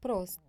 прост